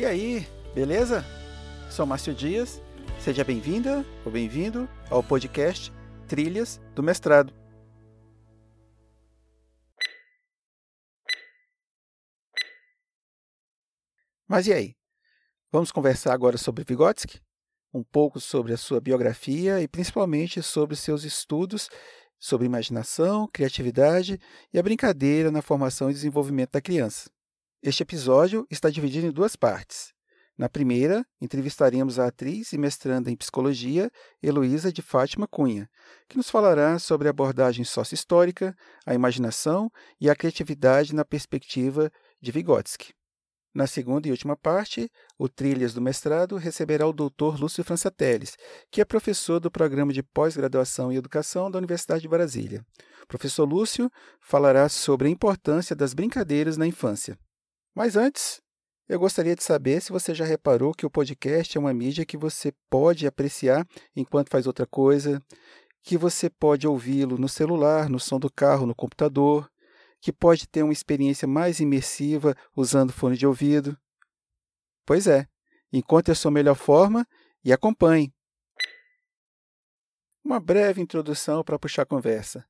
E aí, beleza? Sou Márcio Dias. Seja bem-vinda ou bem-vindo ao podcast Trilhas do Mestrado. Mas e aí? Vamos conversar agora sobre Vygotsky? Um pouco sobre a sua biografia e principalmente sobre seus estudos sobre imaginação, criatividade e a brincadeira na formação e desenvolvimento da criança. Este episódio está dividido em duas partes. Na primeira, entrevistaremos a atriz e mestranda em psicologia Heloísa de Fátima Cunha, que nos falará sobre a abordagem sócio-histórica, a imaginação e a criatividade na perspectiva de Vygotsky. Na segunda e última parte, o Trilhas do Mestrado receberá o Dr. Lúcio Francatelli, que é professor do Programa de Pós-Graduação em Educação da Universidade de Brasília. O professor Lúcio falará sobre a importância das brincadeiras na infância. Mas antes, eu gostaria de saber se você já reparou que o podcast é uma mídia que você pode apreciar enquanto faz outra coisa, que você pode ouvi-lo no celular, no som do carro, no computador, que pode ter uma experiência mais imersiva usando fone de ouvido. Pois é, encontre a sua melhor forma e acompanhe. Uma breve introdução para puxar a conversa.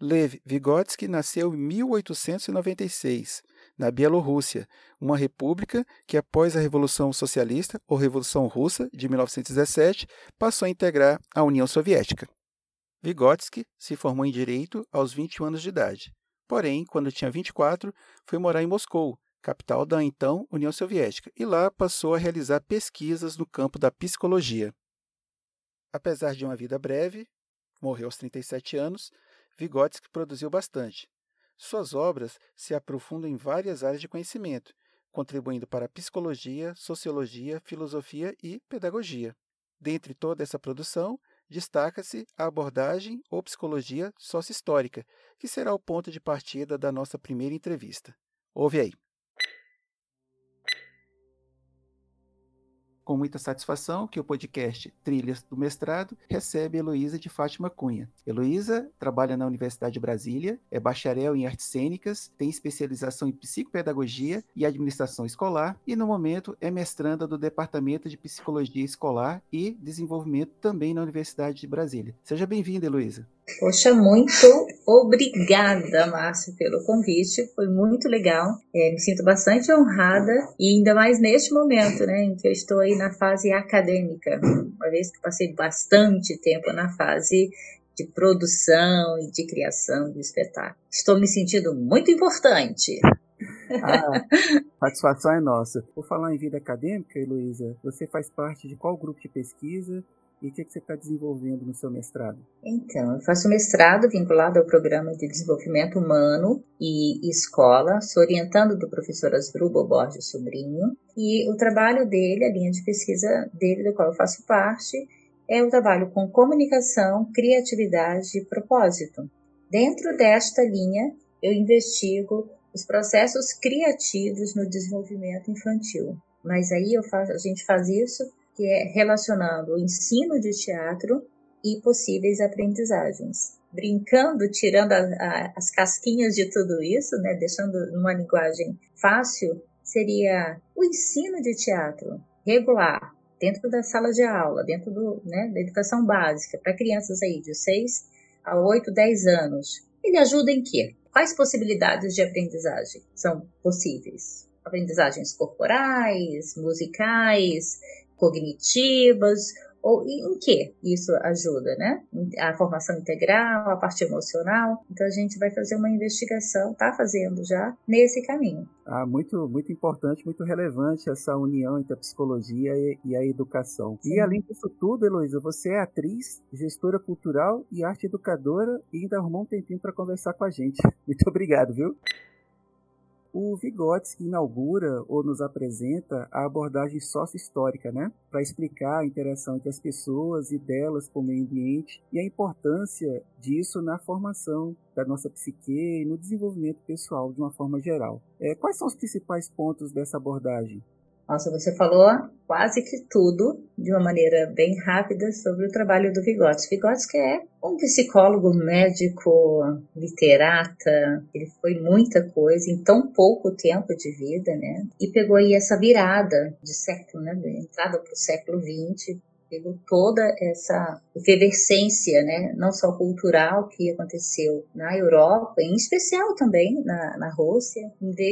Lev Vygotsky nasceu em 1896, na Bielorrússia, uma república que, após a Revolução Socialista ou Revolução Russa de 1917, passou a integrar a União Soviética. Vygotsky se formou em Direito aos 21 anos de idade. Porém, quando tinha 24, foi morar em Moscou, capital da então União Soviética, e lá passou a realizar pesquisas no campo da psicologia. Apesar de uma vida breve, morreu aos 37 anos, Vygotsky produziu bastante. Suas obras se aprofundam em várias áreas de conhecimento, contribuindo para psicologia, sociologia, filosofia e pedagogia. Dentre toda essa produção, destaca-se a abordagem ou psicologia sócio-histórica, que será o ponto de partida da nossa primeira entrevista. Ouve aí. Com muita satisfação que o podcast Trilhas do Mestrado recebe Heloísa de Fátima Cunha. Heloísa trabalha na Universidade de Brasília, é bacharel em artes cênicas, tem especialização em psicopedagogia e administração escolar e, no momento, é mestranda do Departamento de Psicologia Escolar e Desenvolvimento também na Universidade de Brasília. Seja bem-vinda, Heloísa. Poxa, muito obrigada, Márcio, pelo convite. Foi muito legal. É, me sinto bastante honrada e ainda mais neste momento, né, em que eu estou aí na fase acadêmica, uma vez que passei bastante tempo na fase de produção e de criação do espetáculo. Estou me sentindo muito importante. Ah, satisfação é nossa. Por falar em vida acadêmica, Heloísa, você faz parte de qual grupo de pesquisa e o que, é você está desenvolvendo no seu mestrado? Então, eu faço mestrado vinculado ao Programa de Desenvolvimento Humano e Escola, sou orientando do professor Asdrubal Borges Sobrinho, e o trabalho dele, a linha de pesquisa dele, do qual eu faço parte, é o trabalho com comunicação, criatividade e propósito. Dentro desta linha, eu investigo os processos criativos no desenvolvimento infantil. Mas aí faço, a gente faz isso que é relacionando o ensino de teatro e possíveis aprendizagens. Brincando, tirando a, a, as casquinhas de tudo isso, né, deixando numa linguagem fácil, seria o ensino de teatro regular, dentro da sala de aula, dentro do, né, da educação básica, para crianças aí de 6 a 8, 10 anos. Ele ajuda em quê? Quais possibilidades de aprendizagem são possíveis? Aprendizagens corporais, musicais, cognitivas, ou em que isso ajuda, né? A formação integral, a parte emocional. Então a gente vai fazer uma investigação, está fazendo já nesse caminho. Ah, muito, muito importante, muito relevante essa união entre a psicologia e, e a educação. Sim. E além disso tudo, Heloísa, você é atriz, gestora cultural e arte educadora e ainda arrumou um tempinho para conversar com a gente. Muito obrigado, viu? O Vygotsky inaugura ou nos apresenta a abordagem sócio-histórica, né? Para explicar a interação entre as pessoas e delas com o meio ambiente e a importância disso na formação da nossa psique e no desenvolvimento pessoal de uma forma geral. É, quais são os principais pontos dessa abordagem? Nossa, você falou quase que tudo de uma maneira bem rápida sobre o trabalho do Vygotsky. Vygotsky é um psicólogo, médico, literata, ele foi muita coisa em tão pouco tempo de vida, né? E pegou aí essa virada de século, né? Entrada para o século XX, pegou toda essa efervescência, né, não só cultural que aconteceu na Europa, em especial também na, na Rússia,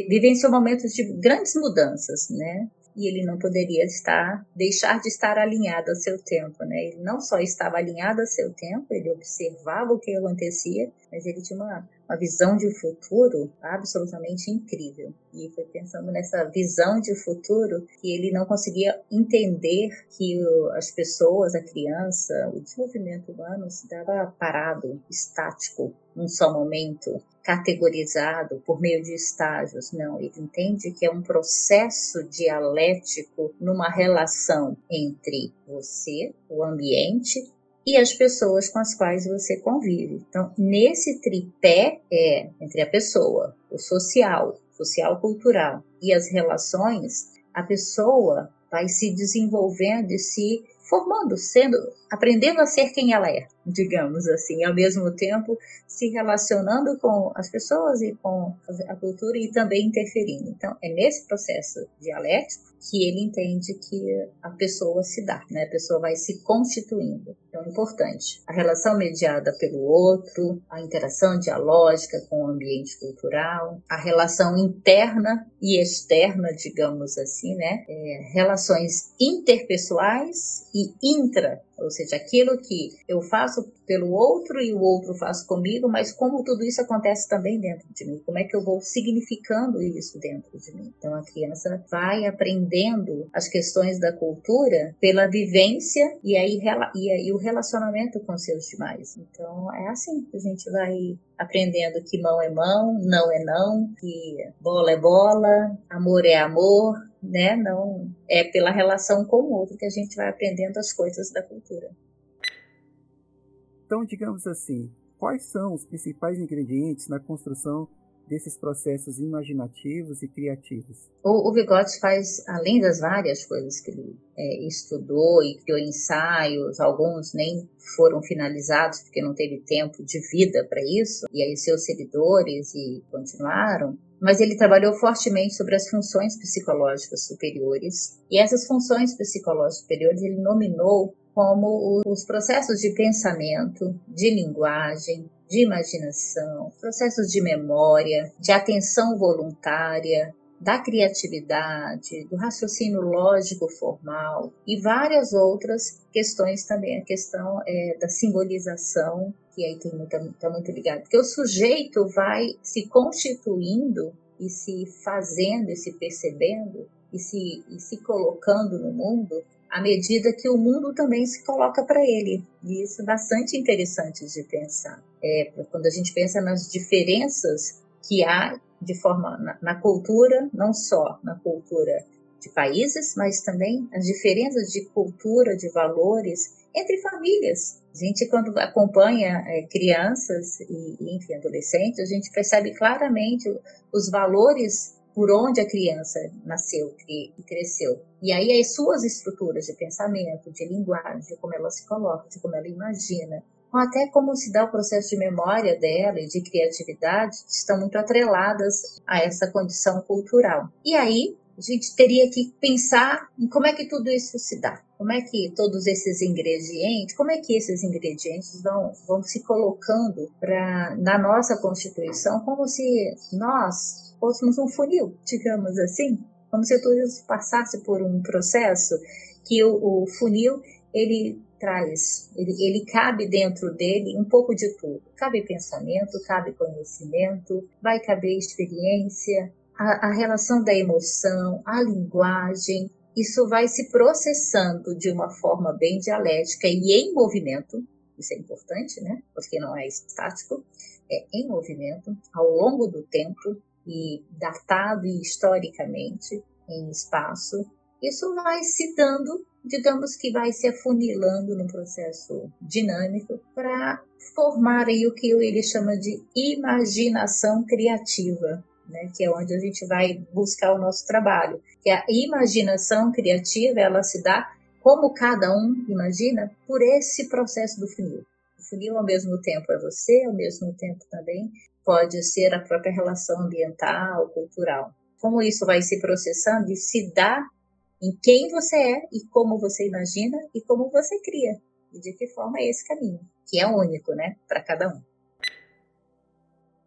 vivenciou momentos de grandes mudanças, né, e ele não poderia estar deixar de estar alinhado ao seu tempo, né? Ele não só estava alinhado ao seu tempo, ele observava o que acontecia, mas ele tinha uma, uma visão de futuro absolutamente incrível. E foi pensando nessa visão de futuro que ele não conseguia entender que as pessoas, a criança, o desenvolvimento humano se dava parado, estático, num só momento, categorizado por meio de estágios. Não, ele entende que é um processo dialético numa relação entre você, o ambiente e as pessoas com as quais você convive. Então, nesse tripé é entre a pessoa, o social, social cultural e as relações, a pessoa vai se desenvolvendo e se formando, sendo, aprendendo a ser quem ela é, digamos assim, ao mesmo tempo se relacionando com as pessoas e com a cultura e também interferindo. Então, é nesse processo dialético que ele entende que a pessoa se dá, né? A pessoa vai se constituindo. Então, importante. A relação mediada pelo outro, a interação dialógica com o ambiente cultural, a relação interna e externa, digamos assim, né? É, relações interpessoais e intra ou seja, aquilo que eu faço pelo outro e o outro faz comigo, mas como tudo isso acontece também dentro de mim, como é que eu vou significando isso dentro de mim. Então a criança vai aprendendo as questões da cultura pela vivência e aí, e aí o relacionamento com seus demais. Então é assim que a gente vai aprendendo que mão é mão, não é não, que bola é bola, amor é amor, né? Não é pela relação com o outro que a gente vai aprendendo as coisas da cultura. Então, digamos assim, quais são os principais ingredientes na construção desses processos imaginativos e criativos? O, o Vygotsky faz, além das várias coisas que ele é, estudou e criou ensaios, alguns nem foram finalizados porque não teve tempo de vida para isso, e aí seus seguidores e continuaram, mas ele trabalhou fortemente sobre as funções psicológicas superiores, e essas funções psicológicas superiores ele nominou como os processos de pensamento, de linguagem, de imaginação, processos de memória, de atenção voluntária, da criatividade, do raciocínio lógico formal e várias outras questões também. A questão é, da simbolização, que aí tem muito, tá muito ligado, porque o sujeito vai se constituindo e se fazendo e se percebendo e se, e se colocando no mundo à medida que o mundo também se coloca para ele. E isso é bastante interessante de pensar. É, quando a gente pensa nas diferenças que há de forma na, na cultura, não só na cultura de países, mas também as diferenças de cultura, de valores entre famílias. A gente, quando acompanha é, crianças e, enfim, adolescentes, a gente percebe claramente os valores por onde a criança nasceu e cresceu. E aí as suas estruturas de pensamento, de linguagem, de como ela se coloca, de como ela imagina, até como se dá o processo de memória dela e de criatividade, estão muito atreladas a essa condição cultural. E aí a gente teria que pensar em como é que tudo isso se dá. Como é que todos esses ingredientes, como é que esses ingredientes vão, vão se colocando pra, na nossa Constituição, como se nós fôssemos um funil, digamos assim, como se tudo isso passasse por um processo que o, o funil ele traz, ele, ele cabe dentro dele um pouco de tudo. Cabe pensamento, cabe conhecimento, vai caber experiência, a, a relação da emoção, a linguagem, isso vai se processando de uma forma bem dialética e em movimento, isso é importante, né? Porque não é estático, é em movimento, ao longo do tempo, e datado historicamente em espaço, isso vai se dando, digamos que vai se afunilando num processo dinâmico para formar aí o que ele chama de imaginação criativa. né, que é onde a gente vai buscar o nosso trabalho. Que a imaginação criativa, ela se dá como cada um imagina por esse processo do funil. O funil ao mesmo tempo é você, ao mesmo tempo também pode ser a própria relação ambiental, cultural. Como isso vai se processando e se dá em quem você é e como você imagina e como você cria. E de que forma é esse caminho, que é único, né, para cada um.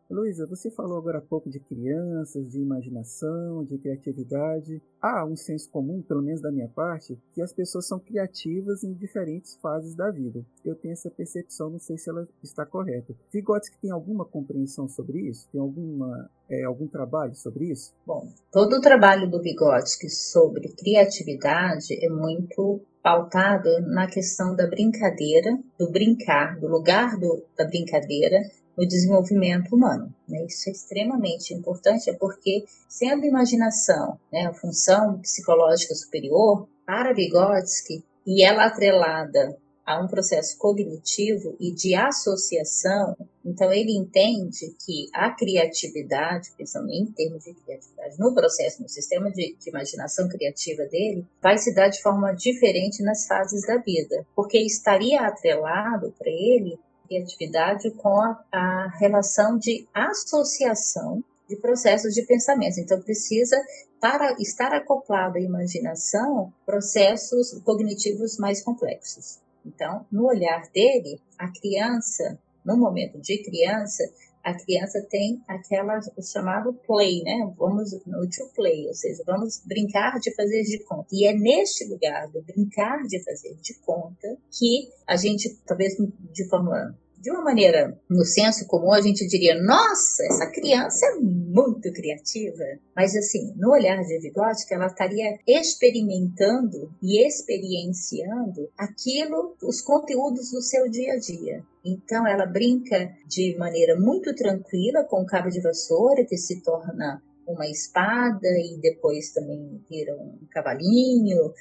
Luísa, você falou agora há pouco de crianças, de imaginação, de criatividade. Há um senso comum, pelo menos da minha parte, que as pessoas são criativas em diferentes fases da vida. Eu tenho essa percepção, não sei se ela está correta. Vygotsky tem alguma compreensão sobre isso? Tem alguma, é, algum trabalho sobre isso? Bom, todo o trabalho do Vygotsky sobre criatividade é muito pautado na questão da brincadeira, do brincar, do lugar do, da brincadeira no desenvolvimento humano. Né? Isso é extremamente importante, é porque, sendo imaginação né, a função psicológica superior, para Vygotsky, e ela atrelada a um processo cognitivo e de associação, então ele entende que a criatividade, pensando em termos de criatividade, no processo, no sistema de, de, imaginação criativa dele, vai se dar de forma diferente nas fases da vida, porque estaria atrelado para ele criatividade com a, a relação de associação de processos de pensamento. Então, precisa, para estar acoplado à imaginação, processos cognitivos mais complexos. Então, no olhar dele, a criança, no momento de criança, a criança tem aquela o chamado play, né? Vamos no to play, ou seja, vamos brincar de fazer de conta. E é neste lugar do brincar de fazer de conta que a gente, talvez de forma de uma maneira, no senso comum, a gente diria: nossa, essa criança é muito criativa. Mas, assim, no olhar de Vygotsky, ela estaria experimentando e experienciando aquilo, os conteúdos do seu dia a dia. Então, ela brinca de maneira muito tranquila com o cabo de vassoura, que se torna uma espada e depois também vira um cavalinho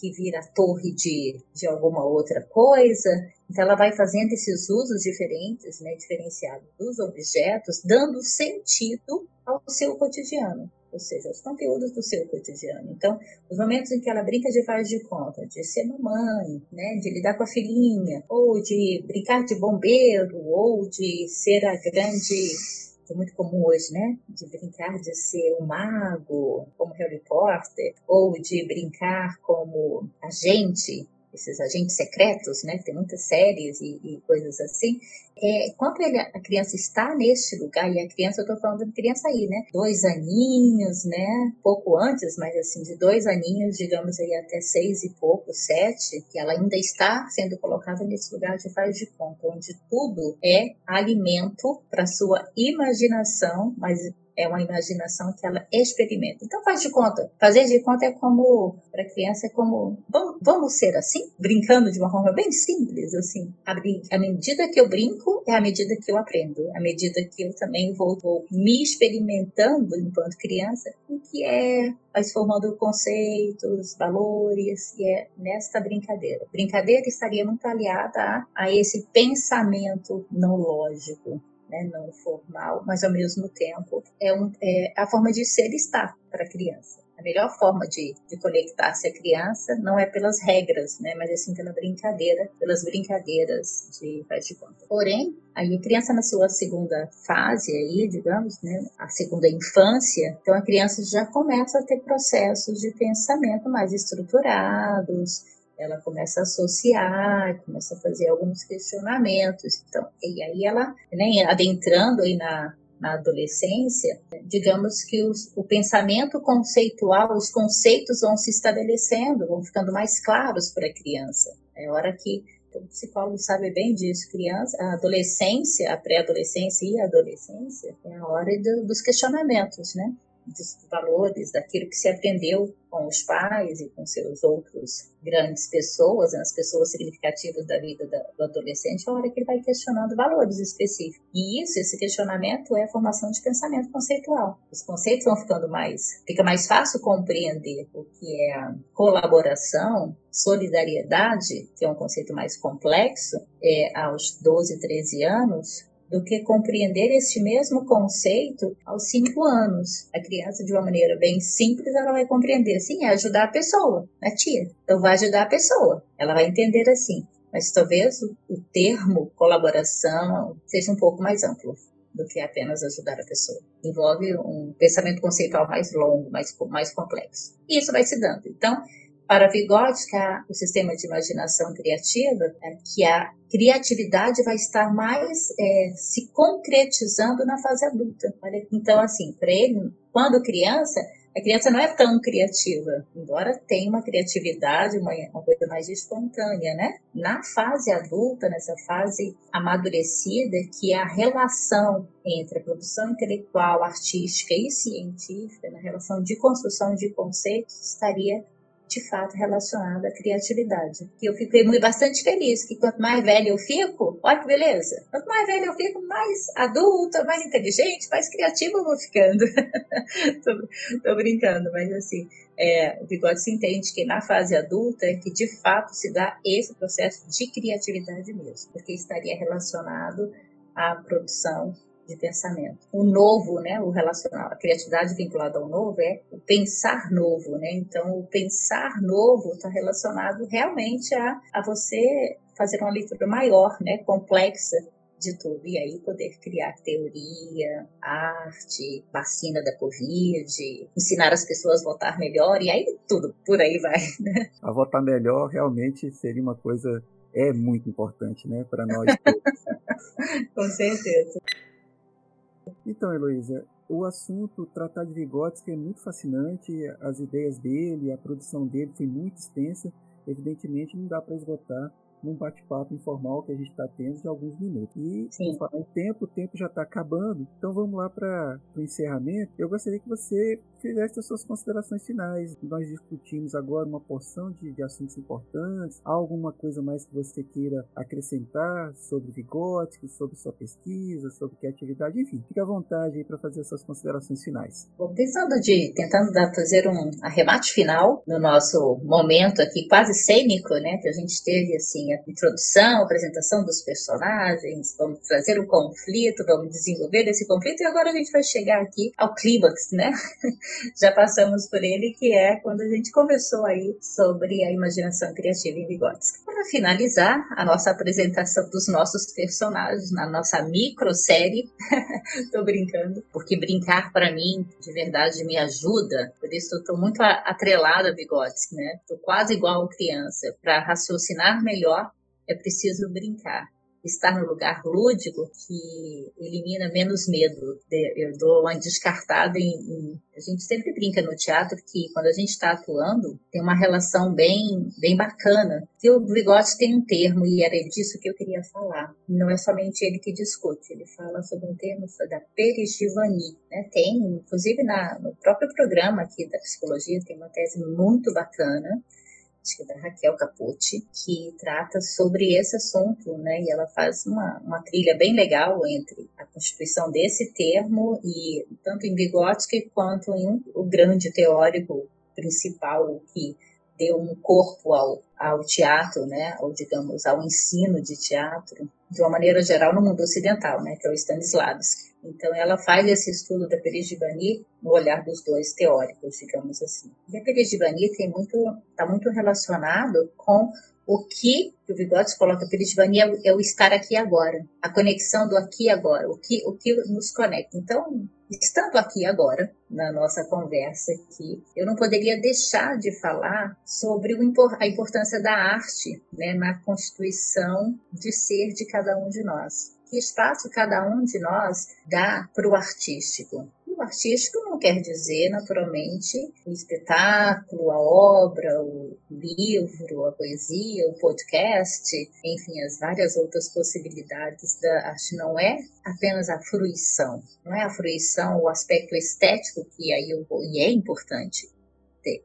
que vira torre de, de alguma outra coisa. Então, ela vai fazendo esses usos diferentes, né, diferenciados dos objetos, dando sentido ao seu cotidiano, ou seja, aos conteúdos do seu cotidiano. Então, os momentos em que ela brinca de faz de conta, de ser mamãe, né, de lidar com a filhinha, ou de brincar de bombeiro, ou de ser a grande que é muito comum hoje, né? De brincar de ser um mago, como Harry Potter, ou de brincar como agente esses agentes secretos, né? Tem muitas séries e, e coisas assim. É, quando ele, a criança está neste lugar, e a criança, eu estou falando de criança aí, né? Dois aninhos, né? Pouco antes, mas assim, de dois aninhos, digamos aí até seis e pouco, sete, que ela ainda está sendo colocada nesse lugar de faz de conta, onde tudo é alimento para sua imaginação, mas é uma imaginação que ela experimenta. Então faz de conta. Fazer de conta é como, para criança, é como, vamos, vamos ser assim? Brincando de uma forma bem simples, assim. A, a medida que eu brinco é a medida que eu aprendo. A medida que eu também vou, vou me experimentando enquanto criança, o que é se formando conceitos, valores, e é nesta brincadeira. Brincadeira estaria muito aliada a, a esse pensamento não lógico, né, não formal, mas ao mesmo tempo é, um, é a forma de ser e estar para a criança. A melhor forma de, de conectar-se à criança não é pelas regras, né, mas assim pela brincadeira, pelas brincadeiras de faz de conta. Porém, aí a criança na sua segunda fase aí, digamos, né, a segunda infância, então a criança já começa a ter processos de pensamento mais estruturados, ela começa a associar, começa a fazer alguns questionamentos. Então, e aí ela, né, adentrando aí na, na adolescência, digamos que os, o pensamento conceitual, os conceitos vão se estabelecendo, vão ficando mais claros para a criança. É hora que o psicólogo sabe bem disso, criança, a adolescência, a pré-adolescência e a adolescência é a hora do, dos questionamentos, né? Dos valores, daquilo que se aprendeu com os pais e com seus outros grandes pessoas, né, as pessoas significativas da vida do adolescente, é a hora que ele vai questionando valores específicos. E isso, esse questionamento é a formação de pensamento conceitual. Os conceitos vão ficando mais, fica mais fácil compreender o que é colaboração, solidariedade, que é um conceito mais complexo, é, aos 12, 13 anos, do que compreender este mesmo conceito aos cinco anos. A criança, de uma maneira bem simples, ela vai compreender assim, é ajudar a pessoa, a tia. Então vai ajudar a pessoa. Ela vai entender assim. Mas talvez o, o termo colaboração seja um pouco mais amplo do que apenas ajudar a pessoa. Envolve um pensamento conceitual mais longo, mais, mais complexo. E isso vai se dando. Então, para Vygotsky, o sistema de imaginação criativa, é que a criatividade vai estar mais é, se concretizando na fase adulta. Então, assim, para ele, quando criança, a criança não é tão criativa, embora tenha uma criatividade, uma, uma, coisa mais espontânea, né? Na fase adulta, nessa fase amadurecida, que é a relação entre a produção intelectual, artística e científica, na relação de construção de conceitos, estaria de fato relacionada à criatividade. E eu fiquei muito, bastante feliz que quanto mais velha eu fico, olha que beleza, quanto mais velha eu fico, mais adulta, mais inteligente, mais criativa eu vou ficando. tô, tô, brincando, mas assim, é, o Bigode se entende que na fase adulta é que de fato se dá esse processo de criatividade mesmo, porque estaria relacionado à produção de pensamento. O novo, né, o relacional, a criatividade vinculada ao novo é o pensar novo, né? Então, o pensar novo está relacionado realmente a, a você fazer uma leitura maior, né, complexa de tudo. E aí poder criar teoria, arte, vacina da Covid, ensinar as pessoas a votar melhor, e aí tudo por aí vai. Né? A votar melhor realmente seria uma coisa é muito importante, né, para nós todos. Com certeza. Então, Heloísa, o assunto tratar de Vygotsky é muito fascinante, as ideias dele, a produção dele foi muito extensa, evidentemente não dá para esgotar num bate-papo informal que a gente está tendo de alguns minutos. E Sim. falar em tempo, o tempo já está acabando, então vamos lá para o encerramento. Eu gostaria que você fizesse as suas considerações finais. Nós discutimos agora uma porção de, de assuntos importantes. Alguma coisa mais que você queira acrescentar sobre Vygotsky, sobre sua pesquisa, sobre criatividade, enfim, fique à vontade aí para fazer as suas considerações finais. Bom, pensando de, tentando dar, fazer um arremate final no nosso momento aqui quase cênico, né, que a gente teve assim a introdução, a apresentação dos personagens, vamos trazer um conflito, vamos desenvolver esse conflito e agora a gente vai chegar aqui ao clímax, né? Já passamos por ele, que é quando a gente conversou aí sobre a imaginação criativa em Vygotsky. Para finalizar a nossa apresentação dos nossos personagens na nossa micro série, tô brincando, porque brincar para mim de verdade me ajuda, por isso eu muito atrelada a Vygotsky, né? Tô quase igual criança para raciocinar melhor é preciso brincar. Estar no lugar lúdico que elimina menos medo. Eu dou uma descartada em, em, A gente sempre brinca no teatro que quando a gente está atuando, tem uma relação bem, bem bacana. E o Vygotsky tem um termo, e era disso que eu queria falar. Não é somente ele que discute, ele fala sobre um termo da perigivani. Né? Tem, inclusive na, no próprio programa aqui da psicologia, tem uma tese muito bacana acho que é da Raquel Capucci, que trata sobre esse assunto, né? E ela faz uma, uma trilha bem legal entre a constituição desse termo e tanto em Vygotsky quanto em o grande teórico principal que deu um corpo ao, ao teatro, né? Ou digamos ao ensino de teatro de uma maneira geral no mundo ocidental, né? Que é o Stanislavski. Então, ela faz esse estudo da Perigibani no olhar dos dois teóricos, digamos assim. E a Perigibani está muito, relacionado com o que, o Vygotsky coloca Perigibani é, é o estar aqui agora, a conexão do aqui agora, o que, o que nos conecta. Então, estando aqui agora, na nossa conversa aqui, eu não poderia deixar de falar sobre a importância da arte né, na constituição de ser de cada um de nós que espaço cada um de nós dá para o artístico. o artístico não quer dizer, naturalmente, o espetáculo, a obra, o livro, a poesia, o podcast, enfim, as várias outras possibilidades da arte. Não é apenas a fruição, não é a fruição, o aspecto estético, que aí e é importante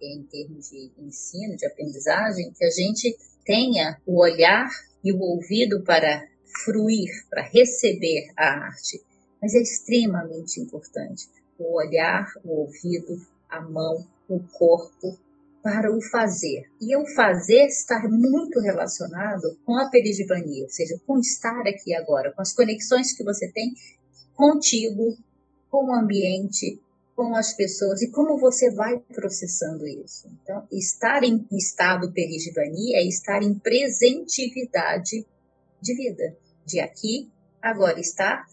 em termos de ensino, de aprendizagem, que a gente tenha o olhar e o ouvido para fruir, para receber a arte, mas é extremamente importante o olhar, o ouvido, a mão, o corpo para o fazer. E o fazer está muito relacionado com a perigivania, ou seja, com estar aqui agora, com as conexões que você tem contigo, com o ambiente, com as pessoas e como você vai processando isso. Então, estar em estado perigivania é estar em presentividade de vida, de aqui, agora, estar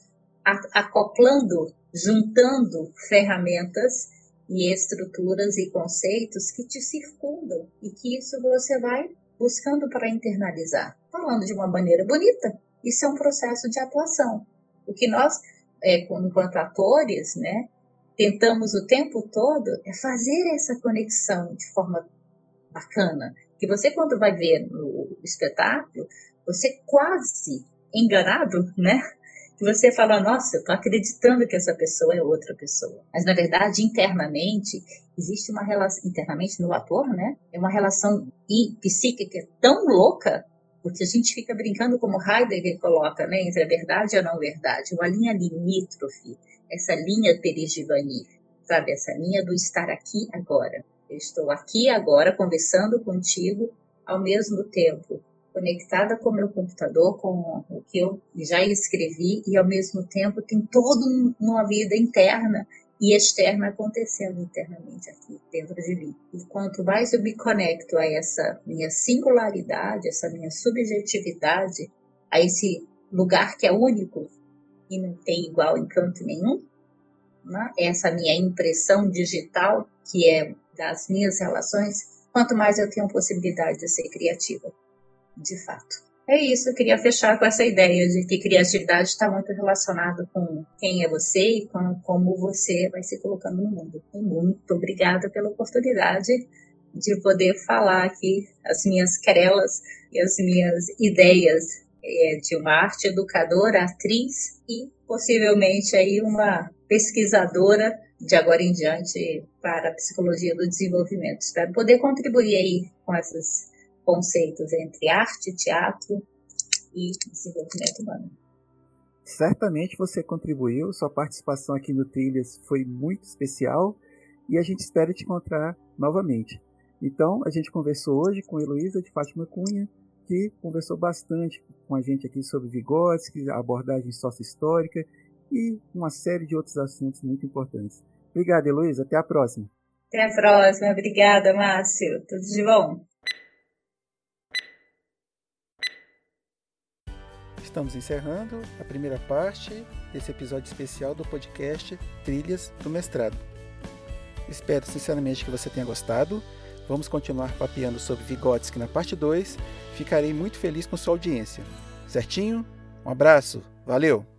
acoplando, juntando ferramentas e estruturas e conceitos que te circundam e que isso você vai buscando para internalizar. Falando de uma maneira bonita, isso é um processo de atuação. O que nós, é, enquanto atores, né, tentamos o tempo todo é fazer essa conexão de forma bacana. Que você, quando vai ver no espetáculo, você quase enganado, né? que você fala, nossa, eu tô acreditando que essa pessoa é outra pessoa. Mas na verdade, internamente, existe uma relação, internamente no ator, né? É uma relação psíquica tão louca, porque a gente fica brincando como Heidegger coloca, né? Entre a verdade e a não verdade, uma linha limítrofe, essa linha perigivani, sabe? Essa linha do estar aqui agora. Eu estou aqui agora conversando contigo ao mesmo tempo conectada com o meu computador, com o que eu já escrevi, e ao mesmo tempo tem toda uma vida interna e externa acontecendo internamente aqui dentro de mim. E quanto mais eu me conecto a essa minha singularidade, essa minha subjetividade, a esse lugar que é único e não tem igual em canto nenhum, né? essa minha impressão digital que é das minhas relações, quanto mais eu tenho possibilidade de ser criativa de fato. É isso, eu queria fechar com essa ideia de que criatividade está muito relacionado com quem é você e com como você vai se colocando no mundo. Muito obrigada pela oportunidade de poder falar aqui as minhas querelas e as minhas ideias é, de uma arte educadora, atriz e possivelmente aí uma pesquisadora de agora em diante para a psicologia do desenvolvimento. Espero poder contribuir aí com essas conceitos entre arte, teatro e desenvolvimento humano. Certamente você contribuiu, sua participação aqui no Trilhas foi muito especial e a gente espera te encontrar novamente. Então, a gente conversou hoje com Heloísa de Fátima Cunha, que conversou bastante com a gente aqui sobre Vygotsky, abordagem sócio-histórica e uma série de outros assuntos muito importantes. Obrigado, Heloísa. Até a próxima. Até a próxima. Obrigada, Márcio. Tudo de bom. Estamos encerrando a primeira parte desse episódio especial do podcast Trilhas do Mestrado. Espero sinceramente que você tenha gostado. Vamos continuar papeando sobre Vygotsky na parte 2. Ficarei muito feliz com sua audiência. Certinho? Um abraço, valeu!